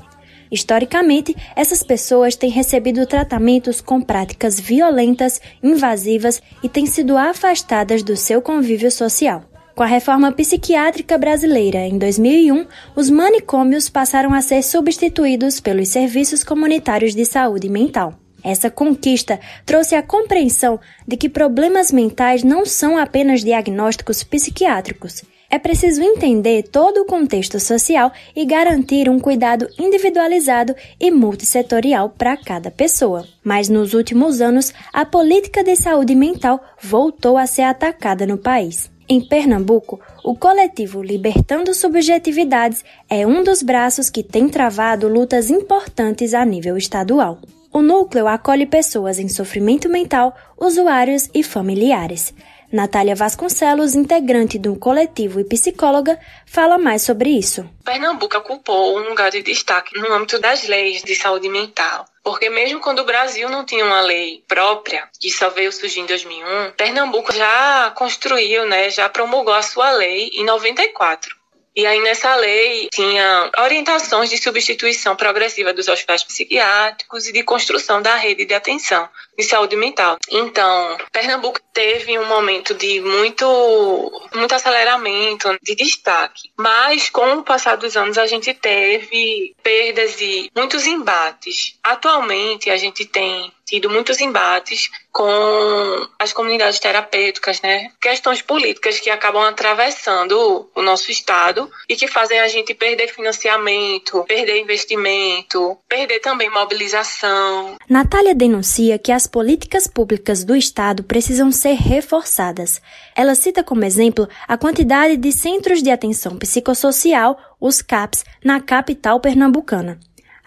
Historicamente, essas pessoas têm recebido tratamentos com práticas violentas, invasivas e têm sido afastadas do seu convívio social. Com a reforma psiquiátrica brasileira em 2001, os manicômios passaram a ser substituídos pelos serviços comunitários de saúde mental. Essa conquista trouxe a compreensão de que problemas mentais não são apenas diagnósticos psiquiátricos. É preciso entender todo o contexto social e garantir um cuidado individualizado e multissetorial para cada pessoa. Mas nos últimos anos, a política de saúde mental voltou a ser atacada no país. Em Pernambuco, o coletivo Libertando Subjetividades é um dos braços que tem travado lutas importantes a nível estadual. O núcleo acolhe pessoas em sofrimento mental, usuários e familiares. Natália Vasconcelos, integrante do coletivo e psicóloga, fala mais sobre isso. Pernambuco ocupou um lugar de destaque no âmbito das leis de saúde mental. Porque mesmo quando o Brasil não tinha uma lei própria, que só veio surgir em 2001, Pernambuco já construiu, né, já promulgou a sua lei em 94. E aí nessa lei tinha orientações de substituição progressiva dos hospitais psiquiátricos e de construção da rede de atenção de saúde mental. Então, Pernambuco teve um momento de muito muito aceleramento, de destaque. Mas com o passar dos anos a gente teve perdas e muitos embates. Atualmente a gente tem tido muitos embates com as comunidades terapêuticas, né? Questões políticas que acabam atravessando o nosso estado e que fazem a gente perder financiamento, perder investimento, perder também mobilização. Natália denuncia que as políticas públicas do estado precisam ser reforçadas. Ela cita como exemplo a quantidade de centros de atenção psicossocial, os CAPs, na capital pernambucana.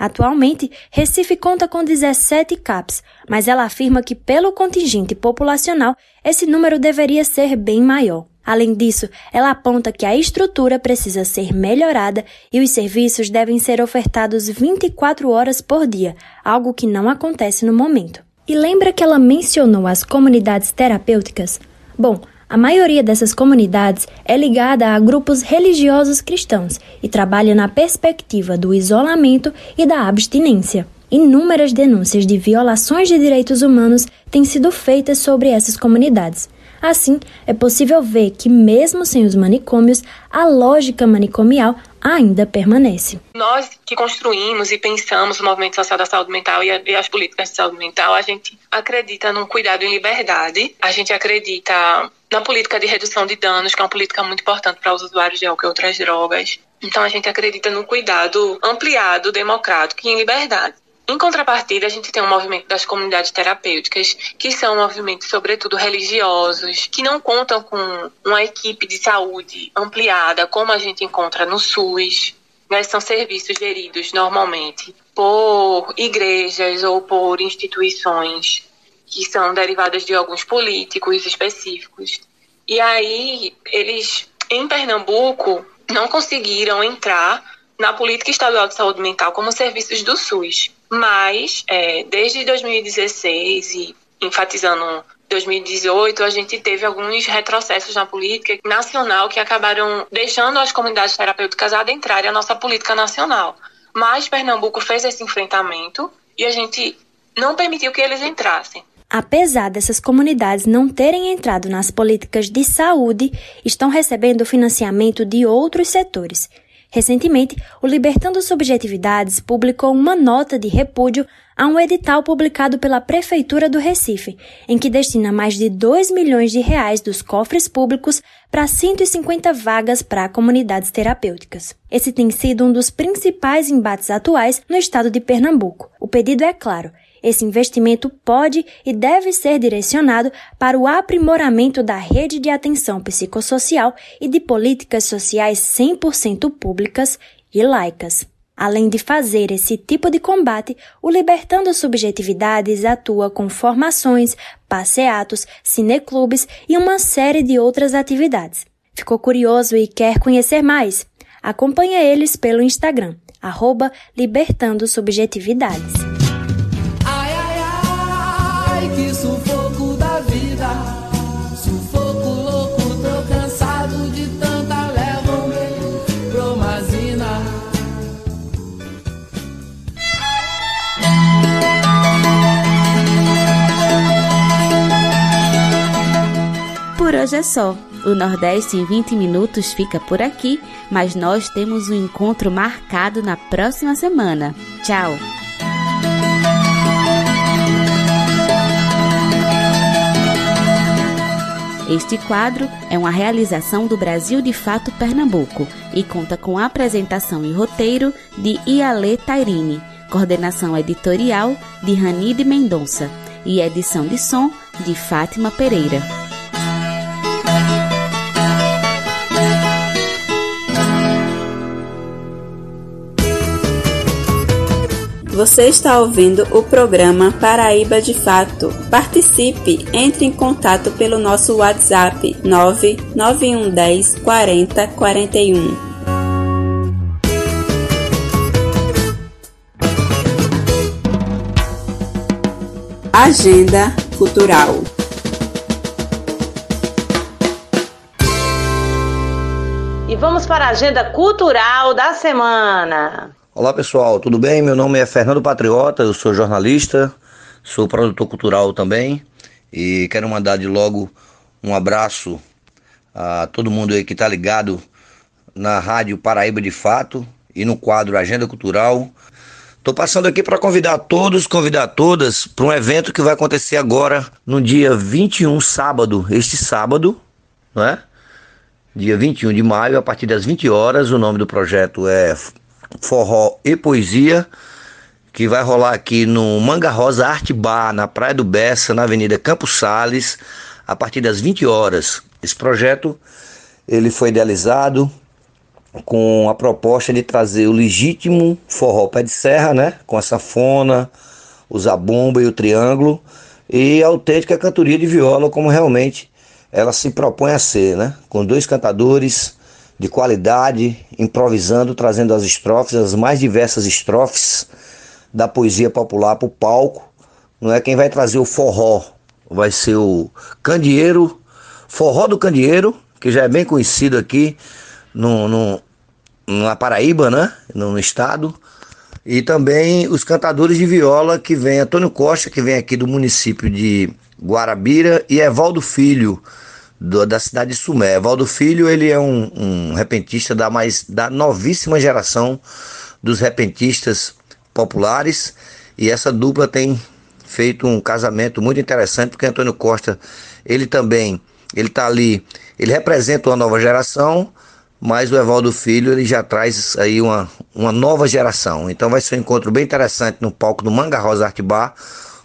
Atualmente, Recife conta com 17 CAPs, mas ela afirma que, pelo contingente populacional, esse número deveria ser bem maior. Além disso, ela aponta que a estrutura precisa ser melhorada e os serviços devem ser ofertados 24 horas por dia, algo que não acontece no momento. E lembra que ela mencionou as comunidades terapêuticas? Bom, a maioria dessas comunidades é ligada a grupos religiosos cristãos e trabalha na perspectiva do isolamento e da abstinência. Inúmeras denúncias de violações de direitos humanos têm sido feitas sobre essas comunidades. Assim, é possível ver que, mesmo sem os manicômios, a lógica manicomial ainda permanece. Nós que construímos e pensamos o movimento social da saúde mental e as políticas de saúde mental, a gente acredita num cuidado em liberdade, a gente acredita na política de redução de danos, que é uma política muito importante para os usuários de álcool e outras drogas. Então a gente acredita no cuidado ampliado, democrático e em liberdade. Em contrapartida, a gente tem um movimento das comunidades terapêuticas, que são movimentos, sobretudo, religiosos, que não contam com uma equipe de saúde ampliada, como a gente encontra no SUS. Né? São serviços geridos normalmente por igrejas ou por instituições que são derivadas de alguns políticos específicos. E aí, eles, em Pernambuco, não conseguiram entrar na política estadual de saúde mental como serviços do SUS. Mas, é, desde 2016 e enfatizando 2018, a gente teve alguns retrocessos na política nacional que acabaram deixando as comunidades terapêuticas adentrarem a nossa política nacional. Mas Pernambuco fez esse enfrentamento e a gente não permitiu que eles entrassem. apesar dessas comunidades não terem entrado nas políticas de saúde, estão recebendo financiamento de outros setores. Recentemente, o Libertando Subjetividades publicou uma nota de repúdio a um edital publicado pela Prefeitura do Recife, em que destina mais de 2 milhões de reais dos cofres públicos para 150 vagas para comunidades terapêuticas. Esse tem sido um dos principais embates atuais no estado de Pernambuco. O pedido é claro, esse investimento pode e deve ser direcionado para o aprimoramento da rede de atenção psicossocial e de políticas sociais 100% públicas e laicas. Além de fazer esse tipo de combate, o Libertando Subjetividades atua com formações, passeatos, cineclubes e uma série de outras atividades. Ficou curioso e quer conhecer mais? Acompanhe eles pelo Instagram, arroba Libertando Subjetividades. Hoje é só. O Nordeste em 20 minutos fica por aqui, mas nós temos um encontro marcado na próxima semana. Tchau! Este quadro é uma realização do Brasil de Fato Pernambuco e conta com a apresentação e roteiro de Iale Tairini, coordenação editorial de Ranide Mendonça e edição de som de Fátima Pereira. Você está ouvindo o programa Paraíba de Fato. Participe, entre em contato pelo nosso WhatsApp 99110 40 41. Agenda Cultural E vamos para a agenda cultural da semana. Olá pessoal, tudo bem? Meu nome é Fernando Patriota, eu sou jornalista, sou produtor cultural também e quero mandar de logo um abraço a todo mundo aí que está ligado na Rádio Paraíba de Fato e no quadro Agenda Cultural. Estou passando aqui para convidar todos, convidar todas para um evento que vai acontecer agora no dia 21, sábado, este sábado, não é? Dia 21 de maio, a partir das 20 horas. O nome do projeto é forró e poesia, que vai rolar aqui no Manga Rosa Arte Bar, na Praia do Bessa, na Avenida Campos Sales, a partir das 20 horas. Esse projeto ele foi idealizado com a proposta de trazer o legítimo forró pé de serra, né, com a safona, o zabumba e o triângulo, e a autêntica cantoria de viola como realmente ela se propõe a ser, né, com dois cantadores de qualidade, improvisando, trazendo as estrofes, as mais diversas estrofes da poesia popular para o palco. Não é quem vai trazer o forró, vai ser o Candeeiro, Forró do Candeeiro, que já é bem conhecido aqui no, no, na Paraíba, né? No, no estado. E também os cantadores de viola, que vem Antônio Costa, que vem aqui do município de Guarabira, e Evaldo Filho, do, da cidade de Sumé. Valdo Filho, ele é um, um repentista da mais da novíssima geração dos repentistas populares e essa dupla tem feito um casamento muito interessante porque Antônio Costa, ele também, ele tá ali, ele representa uma nova geração, mas o Evaldo Filho, ele já traz aí uma, uma nova geração. Então vai ser um encontro bem interessante no palco do Manga Rosa Art Bar,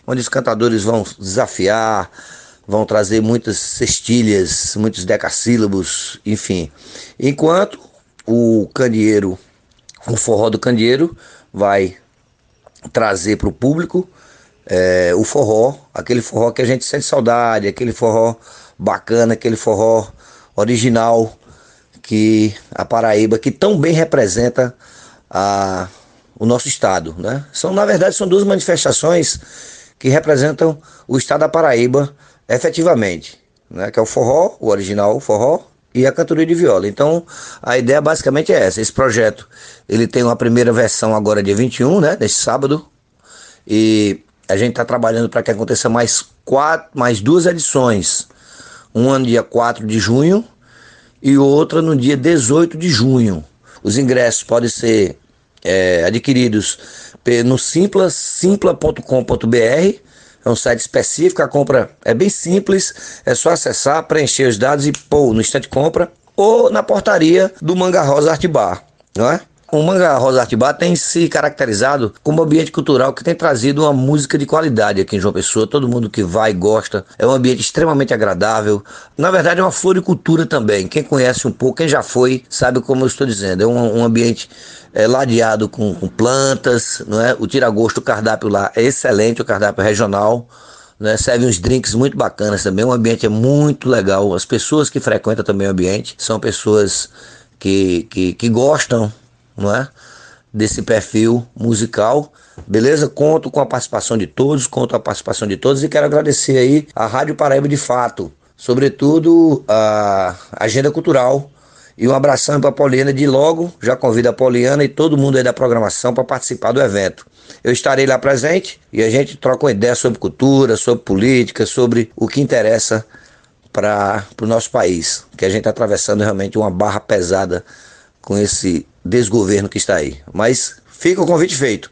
onde os cantadores vão desafiar, vão trazer muitas cestilhas, muitos decassílabos, enfim. Enquanto o candeeiro, o forró do candeeiro, vai trazer para o público é, o forró, aquele forró que a gente sente saudade, aquele forró bacana, aquele forró original que a Paraíba, que tão bem representa a, o nosso estado. Né? São, na verdade, são duas manifestações que representam o estado da Paraíba efetivamente, né? que é o forró, o original forró, e a cantoria de viola. Então, a ideia basicamente é essa. Esse projeto, ele tem uma primeira versão agora dia 21, né, nesse sábado, e a gente está trabalhando para que aconteça mais, quatro, mais duas edições. Uma no dia 4 de junho e outra no dia 18 de junho. Os ingressos podem ser é, adquiridos no simpla, simpla.com.br. É um site específico, a compra é bem simples, é só acessar, preencher os dados e pôr no instante compra ou na portaria do Manga Rosa Art Bar, não é? O Manga Rosa Art Bar tem se caracterizado como um ambiente cultural que tem trazido uma música de qualidade aqui em João Pessoa. Todo mundo que vai gosta. É um ambiente extremamente agradável. Na verdade, é uma floricultura também. Quem conhece um pouco, quem já foi, sabe como eu estou dizendo. É um, um ambiente é, ladeado com, com, plantas, não é? O tira-gosto, o cardápio lá é excelente, o cardápio regional. Né, serve uns drinks muito bacanas também. O ambiente é muito legal. As pessoas que frequentam também o ambiente são pessoas que, que, que gostam não é? Desse perfil musical. Beleza? Conto com a participação de todos, conto com a participação de todos e quero agradecer aí a Rádio Paraíba de Fato, sobretudo a Agenda Cultural. E um abração para a Poliana de logo, já convido a Poliana e todo mundo aí da programação para participar do evento. Eu estarei lá presente e a gente troca uma ideia sobre cultura, sobre política, sobre o que interessa para o nosso país, que a gente está atravessando realmente uma barra pesada com esse desgoverno que está aí. Mas fica o convite feito.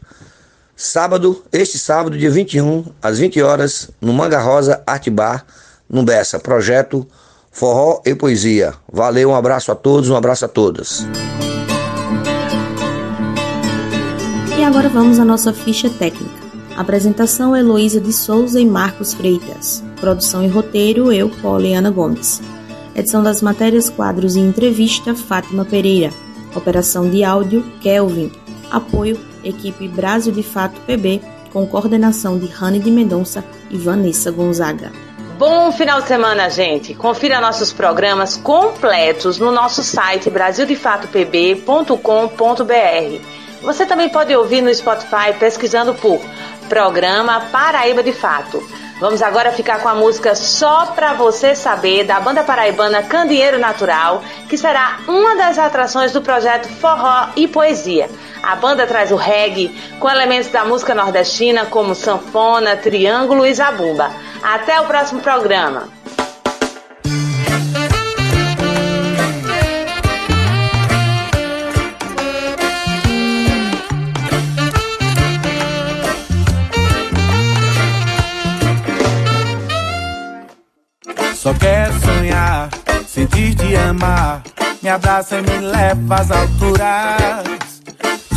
Sábado, este sábado, dia 21, às 20 horas, no Manga Rosa Arte Bar, no Bessa, projeto Forró e Poesia. Valeu, um abraço a todos, um abraço a todas. E agora vamos à nossa ficha técnica. Apresentação Heloísa de Souza e Marcos Freitas. Produção e roteiro eu, Poliana Gomes. Edição das matérias, quadros e entrevista Fátima Pereira. Operação de áudio Kelvin. Apoio equipe Brasil de Fato PB com coordenação de Rani de Mendonça e Vanessa Gonzaga. Bom final de semana, gente. Confira nossos programas completos no nosso site brasildefatoPB.com.br. Você também pode ouvir no Spotify pesquisando por Programa Paraíba de Fato. Vamos agora ficar com a música Só Pra Você Saber, da banda paraibana Candeeiro Natural, que será uma das atrações do projeto Forró e Poesia. A banda traz o reggae com elementos da música nordestina como sanfona, triângulo e zabumba. Até o próximo programa. Só quero sonhar, sentir te amar. Me abraça e me leva às alturas.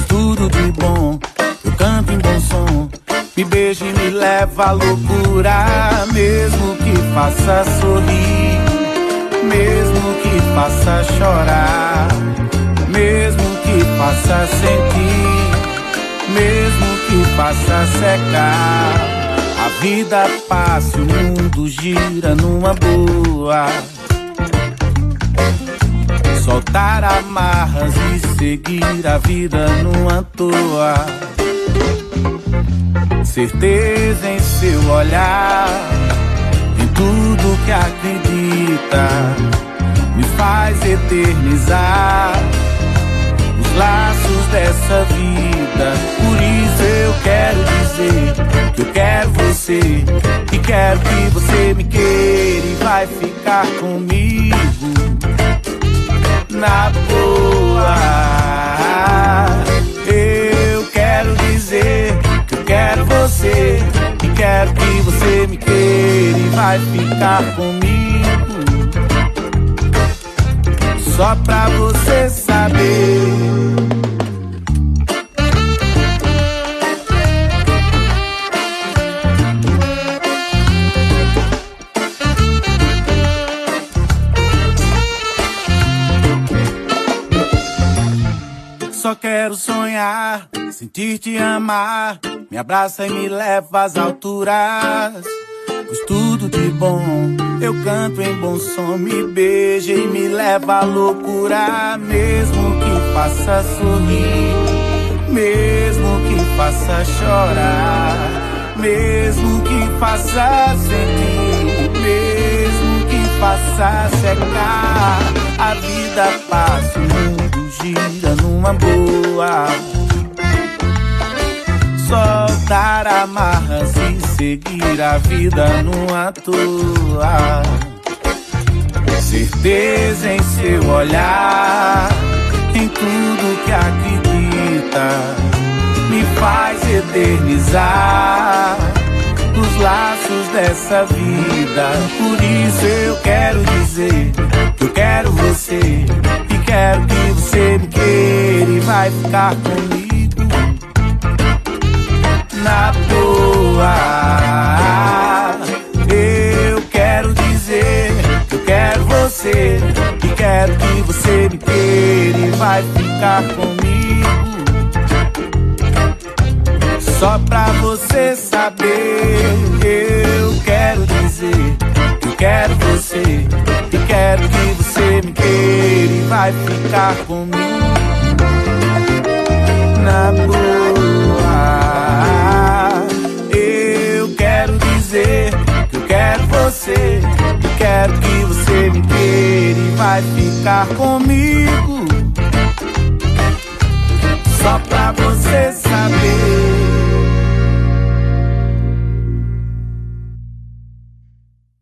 Tudo de bom, eu canto em bom som. Me beija e me leva à loucura. Mesmo que faça sorrir, mesmo que faça chorar. Mesmo que faça sentir, mesmo que faça secar. Vida passa, o mundo gira numa boa. Soltar amarras e seguir a vida numa toa. Certeza em seu olhar, em tudo que acredita, me faz eternizar os laços dessa vida. Por isso eu quero dizer que eu quero você e quero que você me queira e vai ficar comigo na boa. Eu quero dizer que eu quero você e quero que você me queira e vai ficar comigo só pra você saber. Sonhar, sentir te amar. Me abraça e me leva às alturas. Pois tudo de bom, eu canto em bom som. Me beija e me leva à loucura. Mesmo que faça sorrir, mesmo que faça chorar. Mesmo que faça sentir, mesmo que faça secar. A vida passa, o mundo gira numa boa. Soltar amarras e seguir a vida numa toa. Certeza em seu olhar, em tudo que acredita, me faz eternizar os laços dessa vida. Por isso eu quero dizer que eu quero você quero que você me queira e vai ficar comigo na boa. Eu quero dizer que eu quero você e quero que você me queira e vai ficar comigo. Só pra você saber, eu quero dizer eu quero você e quero que você me queira e vai ficar comigo na boa. Eu quero dizer que eu quero você e quero que você me queira e vai ficar comigo. Só pra você saber.